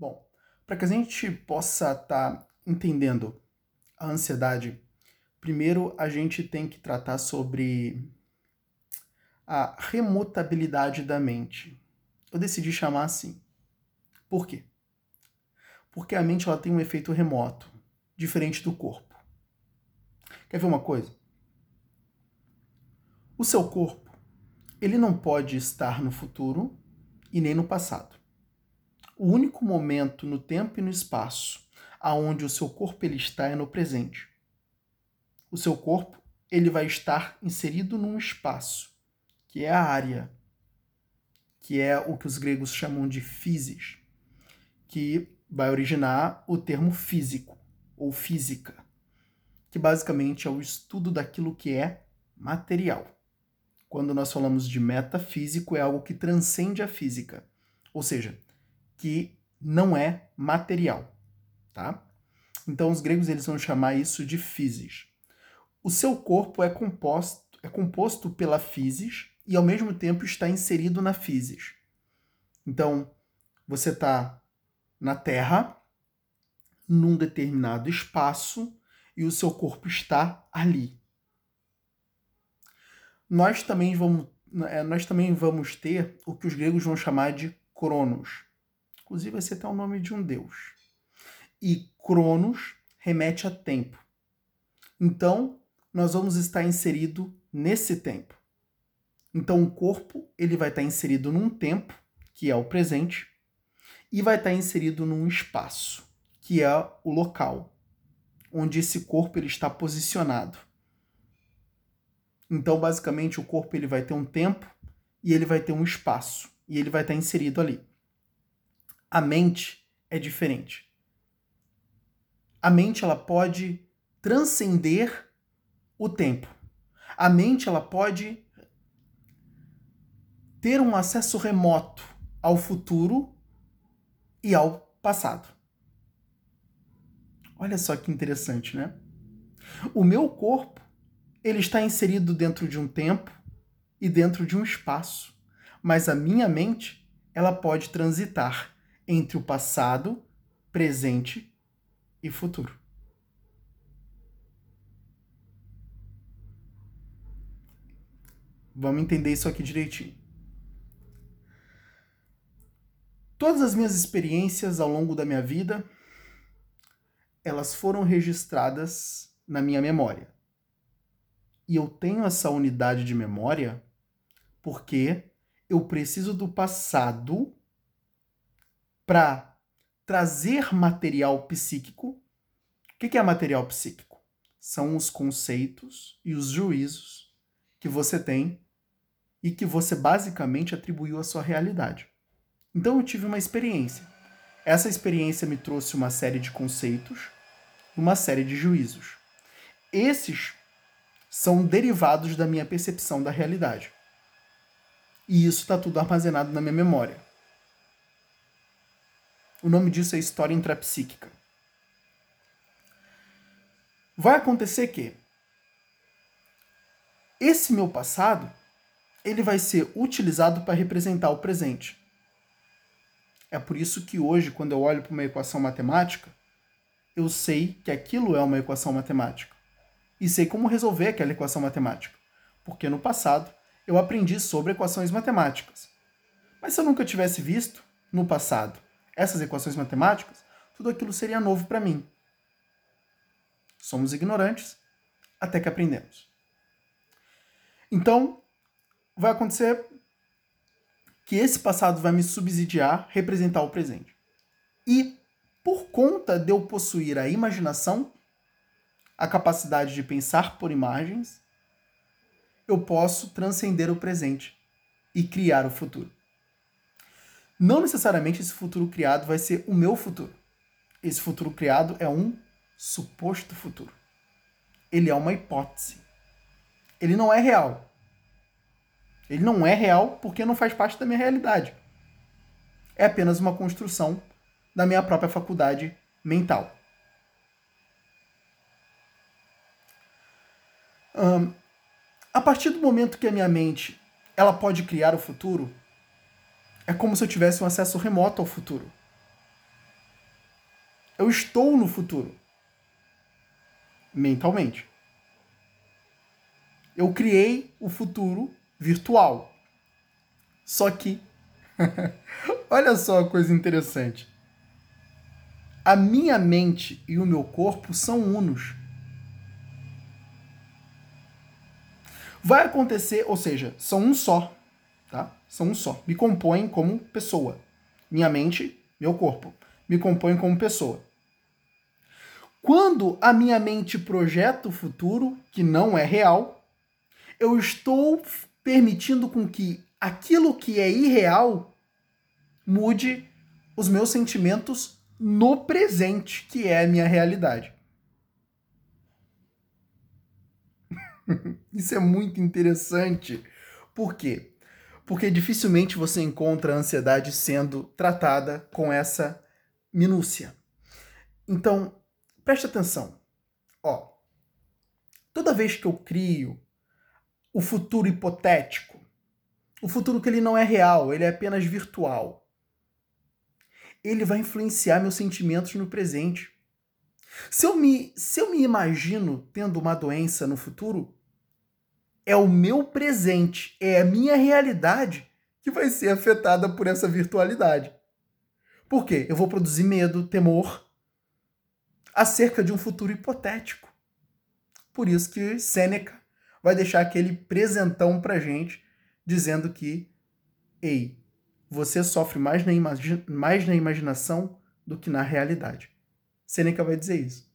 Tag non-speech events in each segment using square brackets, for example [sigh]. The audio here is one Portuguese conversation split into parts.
Bom, para que a gente possa estar tá entendendo a ansiedade, primeiro a gente tem que tratar sobre a remutabilidade da mente. Eu decidi chamar assim. Por quê? Porque a mente ela tem um efeito remoto, diferente do corpo. Quer ver uma coisa? O seu corpo, ele não pode estar no futuro e nem no passado. O único momento no tempo e no espaço aonde o seu corpo ele está é no presente. O seu corpo ele vai estar inserido num espaço, que é a área, que é o que os gregos chamam de physis, que vai originar o termo físico ou física, que basicamente é o estudo daquilo que é material. Quando nós falamos de metafísico, é algo que transcende a física, ou seja, que não é material, tá? Então os gregos eles vão chamar isso de physis. O seu corpo é composto é composto pela physis e ao mesmo tempo está inserido na physis. Então, você está na Terra, num determinado espaço, e o seu corpo está ali. Nós também vamos, é, nós também vamos ter o que os gregos vão chamar de Cronos. Inclusive, esse é até o nome de um deus. E Cronos remete a tempo. Então, nós vamos estar inserido nesse tempo. Então, o corpo ele vai estar inserido num tempo, que é o presente, e vai estar inserido num espaço, que é o local, onde esse corpo ele está posicionado. Então, basicamente, o corpo ele vai ter um tempo e ele vai ter um espaço, e ele vai estar inserido ali. A mente é diferente. A mente ela pode transcender o tempo. A mente ela pode ter um acesso remoto ao futuro e ao passado. Olha só que interessante, né? O meu corpo, ele está inserido dentro de um tempo e dentro de um espaço, mas a minha mente, ela pode transitar entre o passado, presente e futuro. Vamos entender isso aqui direitinho. Todas as minhas experiências ao longo da minha vida, elas foram registradas na minha memória. E eu tenho essa unidade de memória porque eu preciso do passado para trazer material psíquico. O que é material psíquico? São os conceitos e os juízos que você tem e que você basicamente atribuiu à sua realidade. Então eu tive uma experiência. Essa experiência me trouxe uma série de conceitos, uma série de juízos. Esses são derivados da minha percepção da realidade. E isso está tudo armazenado na minha memória. O nome disso é história intrapsíquica. Vai acontecer que esse meu passado ele vai ser utilizado para representar o presente. É por isso que hoje, quando eu olho para uma equação matemática, eu sei que aquilo é uma equação matemática. E sei como resolver aquela equação matemática. Porque no passado eu aprendi sobre equações matemáticas. Mas se eu nunca tivesse visto, no passado, essas equações matemáticas, tudo aquilo seria novo para mim. Somos ignorantes até que aprendemos. Então, vai acontecer que esse passado vai me subsidiar representar o presente. E por conta de eu possuir a imaginação, a capacidade de pensar por imagens, eu posso transcender o presente e criar o futuro. Não necessariamente esse futuro criado vai ser o meu futuro. Esse futuro criado é um suposto futuro. Ele é uma hipótese. Ele não é real. Ele não é real porque não faz parte da minha realidade. É apenas uma construção da minha própria faculdade mental. Um, a partir do momento que a minha mente ela pode criar o futuro, é como se eu tivesse um acesso remoto ao futuro. Eu estou no futuro. Mentalmente. Eu criei o futuro virtual. Só que, [laughs] olha só a coisa interessante. A minha mente e o meu corpo são unos. Vai acontecer, ou seja, são um só? São um só. Me compõem como pessoa. Minha mente, meu corpo, me compõem como pessoa. Quando a minha mente projeta o futuro, que não é real, eu estou permitindo com que aquilo que é irreal mude os meus sentimentos no presente, que é a minha realidade. [laughs] Isso é muito interessante. Por quê? Porque dificilmente você encontra a ansiedade sendo tratada com essa minúcia. Então, preste atenção. Ó, toda vez que eu crio o futuro hipotético, o futuro que ele não é real, ele é apenas virtual, ele vai influenciar meus sentimentos no presente. Se eu me, se eu me imagino tendo uma doença no futuro, é o meu presente, é a minha realidade que vai ser afetada por essa virtualidade. Por quê? Eu vou produzir medo, temor acerca de um futuro hipotético. Por isso que Sêneca vai deixar aquele presentão pra gente dizendo que, ei, você sofre mais na, mais na imaginação do que na realidade. Sêneca vai dizer isso.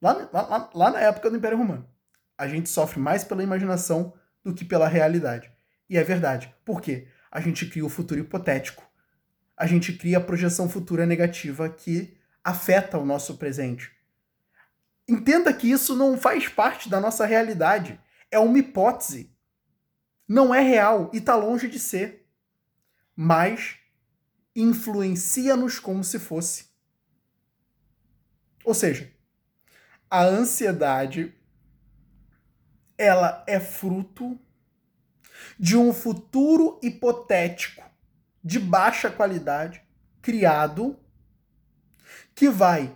Lá, lá, lá na época do Império Romano a gente sofre mais pela imaginação do que pela realidade. E é verdade. Por quê? A gente cria o futuro hipotético. A gente cria a projeção futura negativa que afeta o nosso presente. Entenda que isso não faz parte da nossa realidade. É uma hipótese. Não é real e está longe de ser. Mas influencia-nos como se fosse. Ou seja, a ansiedade ela é fruto de um futuro hipotético de baixa qualidade criado que vai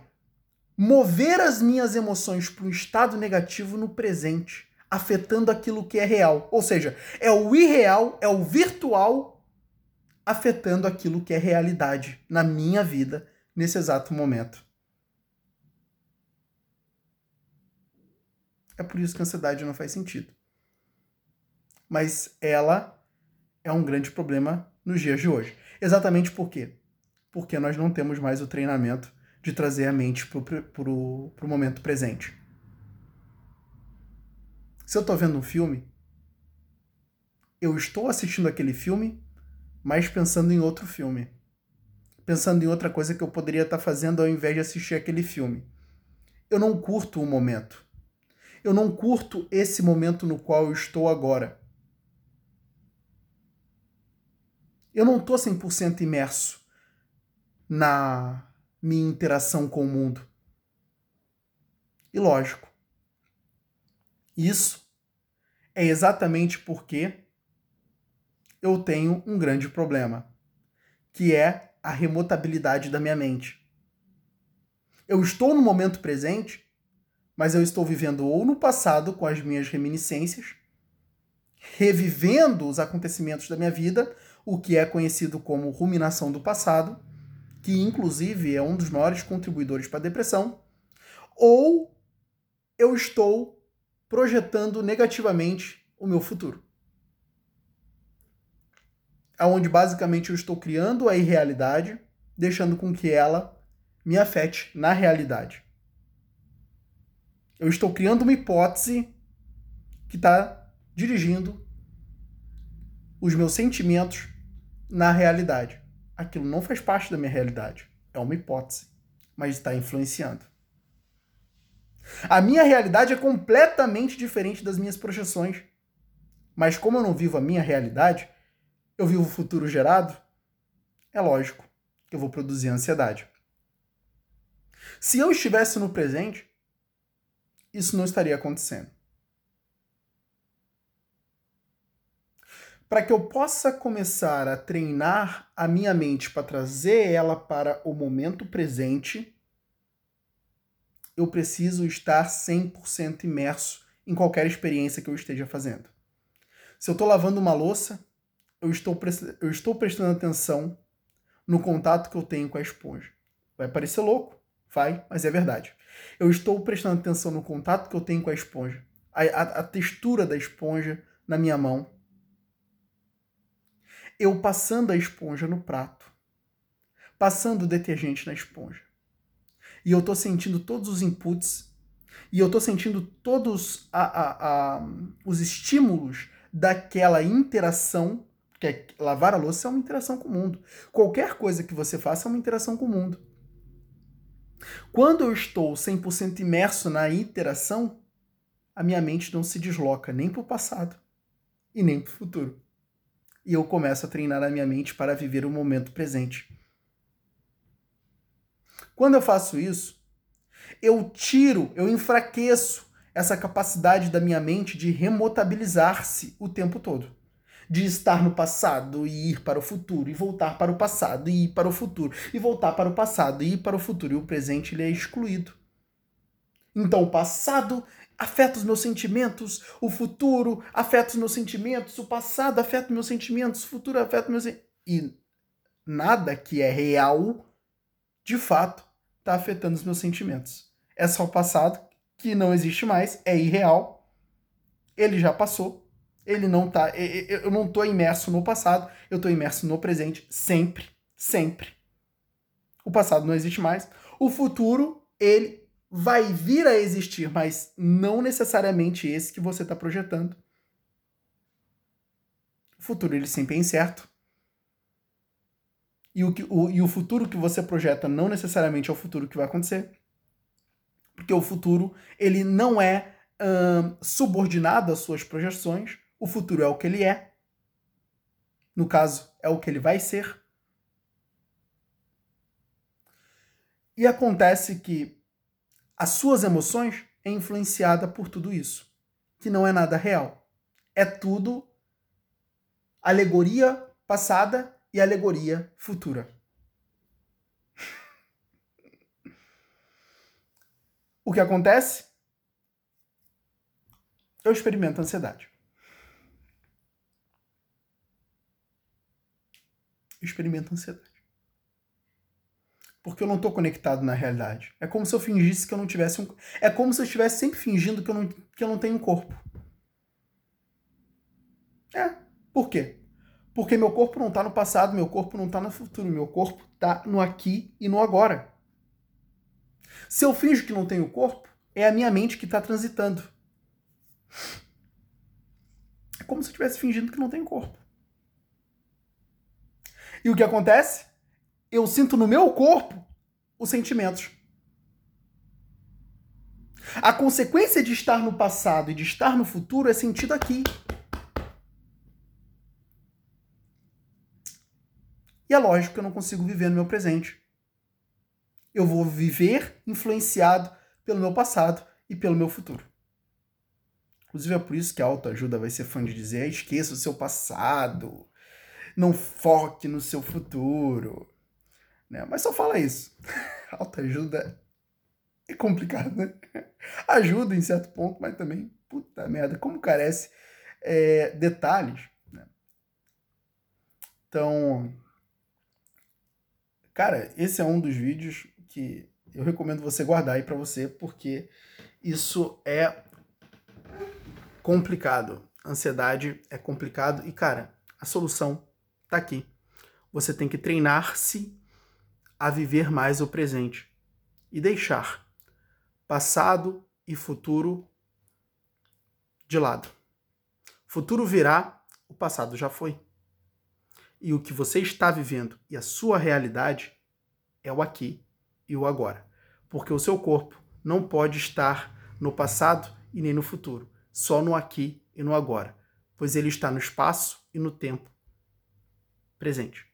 mover as minhas emoções para um estado negativo no presente, afetando aquilo que é real. Ou seja, é o irreal, é o virtual afetando aquilo que é realidade na minha vida nesse exato momento. É por isso que a ansiedade não faz sentido. Mas ela é um grande problema nos dias de hoje. Exatamente por quê? Porque nós não temos mais o treinamento de trazer a mente para o momento presente. Se eu estou vendo um filme, eu estou assistindo aquele filme, mas pensando em outro filme. Pensando em outra coisa que eu poderia estar fazendo ao invés de assistir aquele filme. Eu não curto o momento eu não curto esse momento no qual eu estou agora. Eu não estou 100% imerso na minha interação com o mundo. E lógico, isso é exatamente porque eu tenho um grande problema, que é a remotabilidade da minha mente. Eu estou no momento presente mas eu estou vivendo ou no passado com as minhas reminiscências, revivendo os acontecimentos da minha vida, o que é conhecido como ruminação do passado, que inclusive é um dos maiores contribuidores para a depressão, ou eu estou projetando negativamente o meu futuro. Onde basicamente eu estou criando a irrealidade, deixando com que ela me afete na realidade. Eu estou criando uma hipótese que está dirigindo os meus sentimentos na realidade. Aquilo não faz parte da minha realidade. É uma hipótese, mas está influenciando. A minha realidade é completamente diferente das minhas projeções. Mas como eu não vivo a minha realidade, eu vivo o futuro gerado, é lógico que eu vou produzir ansiedade. Se eu estivesse no presente, isso não estaria acontecendo. Para que eu possa começar a treinar a minha mente para trazer ela para o momento presente, eu preciso estar 100% imerso em qualquer experiência que eu esteja fazendo. Se eu estou lavando uma louça, eu estou, eu estou prestando atenção no contato que eu tenho com a esponja. Vai parecer louco, vai, mas é verdade. Eu estou prestando atenção no contato que eu tenho com a esponja, a, a, a textura da esponja na minha mão. Eu passando a esponja no prato, passando o detergente na esponja. E eu estou sentindo todos os inputs, e eu estou sentindo todos a, os estímulos daquela interação, que é, lavar a louça é uma interação com o mundo. Qualquer coisa que você faça é uma interação com o mundo. Quando eu estou 100% imerso na interação, a minha mente não se desloca nem para o passado e nem para o futuro. E eu começo a treinar a minha mente para viver o momento presente. Quando eu faço isso, eu tiro, eu enfraqueço essa capacidade da minha mente de remotabilizar-se o tempo todo. De estar no passado e ir para o futuro, e voltar para o passado e ir para o futuro, e voltar para o passado e ir para o futuro. E o presente ele é excluído. Então o passado afeta os meus sentimentos, o futuro afeta os meus sentimentos, o passado afeta os meus sentimentos, o futuro afeta os meus E nada que é real, de fato, está afetando os meus sentimentos. É só o passado que não existe mais, é irreal. Ele já passou. Ele não tá. Eu não tô imerso no passado, eu tô imerso no presente sempre, sempre. O passado não existe mais. O futuro, ele vai vir a existir, mas não necessariamente esse que você está projetando. O futuro ele sempre é incerto. E o, que, o, e o futuro que você projeta não necessariamente é o futuro que vai acontecer porque o futuro ele não é subordinado às suas projeções. O futuro é o que ele é. No caso, é o que ele vai ser. E acontece que as suas emoções é influenciada por tudo isso, que não é nada real. É tudo alegoria passada e alegoria futura. [laughs] O que acontece? Eu experimento ansiedade. Eu experimento ansiedade. Porque eu não estou conectado na realidade. É como se eu fingisse que eu não tivesse um. É como se eu estivesse sempre fingindo que eu não, que eu não tenho um corpo. É. Por quê? Porque meu corpo não está no passado, meu corpo não está no futuro, meu corpo está no aqui e no agora. Se eu finjo que não tenho corpo, é a minha mente que está transitando. É como se eu estivesse fingindo que não tenho corpo. E o que acontece? Eu sinto no meu corpo os sentimentos. A consequência de estar no passado e de estar no futuro é sentido aqui. E é lógico que eu não consigo viver no meu presente eu vou viver influenciado pelo meu passado e pelo meu futuro. Inclusive é por isso que a autoajuda vai ser fã de dizer: esqueça o seu passado, não foque no seu futuro. Né? Mas só fala isso. [laughs] autoajuda é complicado, né? [laughs] Ajuda em certo ponto, mas também, puta merda, como carece é, detalhes. Né? Então, cara, esse é um dos vídeos que eu recomendo você guardar aí para você, porque isso é complicado. Ansiedade é complicado e, cara, a solução tá aqui. Você tem que treinar-se a viver mais o presente e deixar passado e futuro de lado. Futuro virá, o passado já foi. E o que você está vivendo e a sua realidade é o aqui e o agora, porque o seu corpo não pode estar no passado e nem no futuro, só no aqui e no agora, pois ele está no espaço e no tempo presente.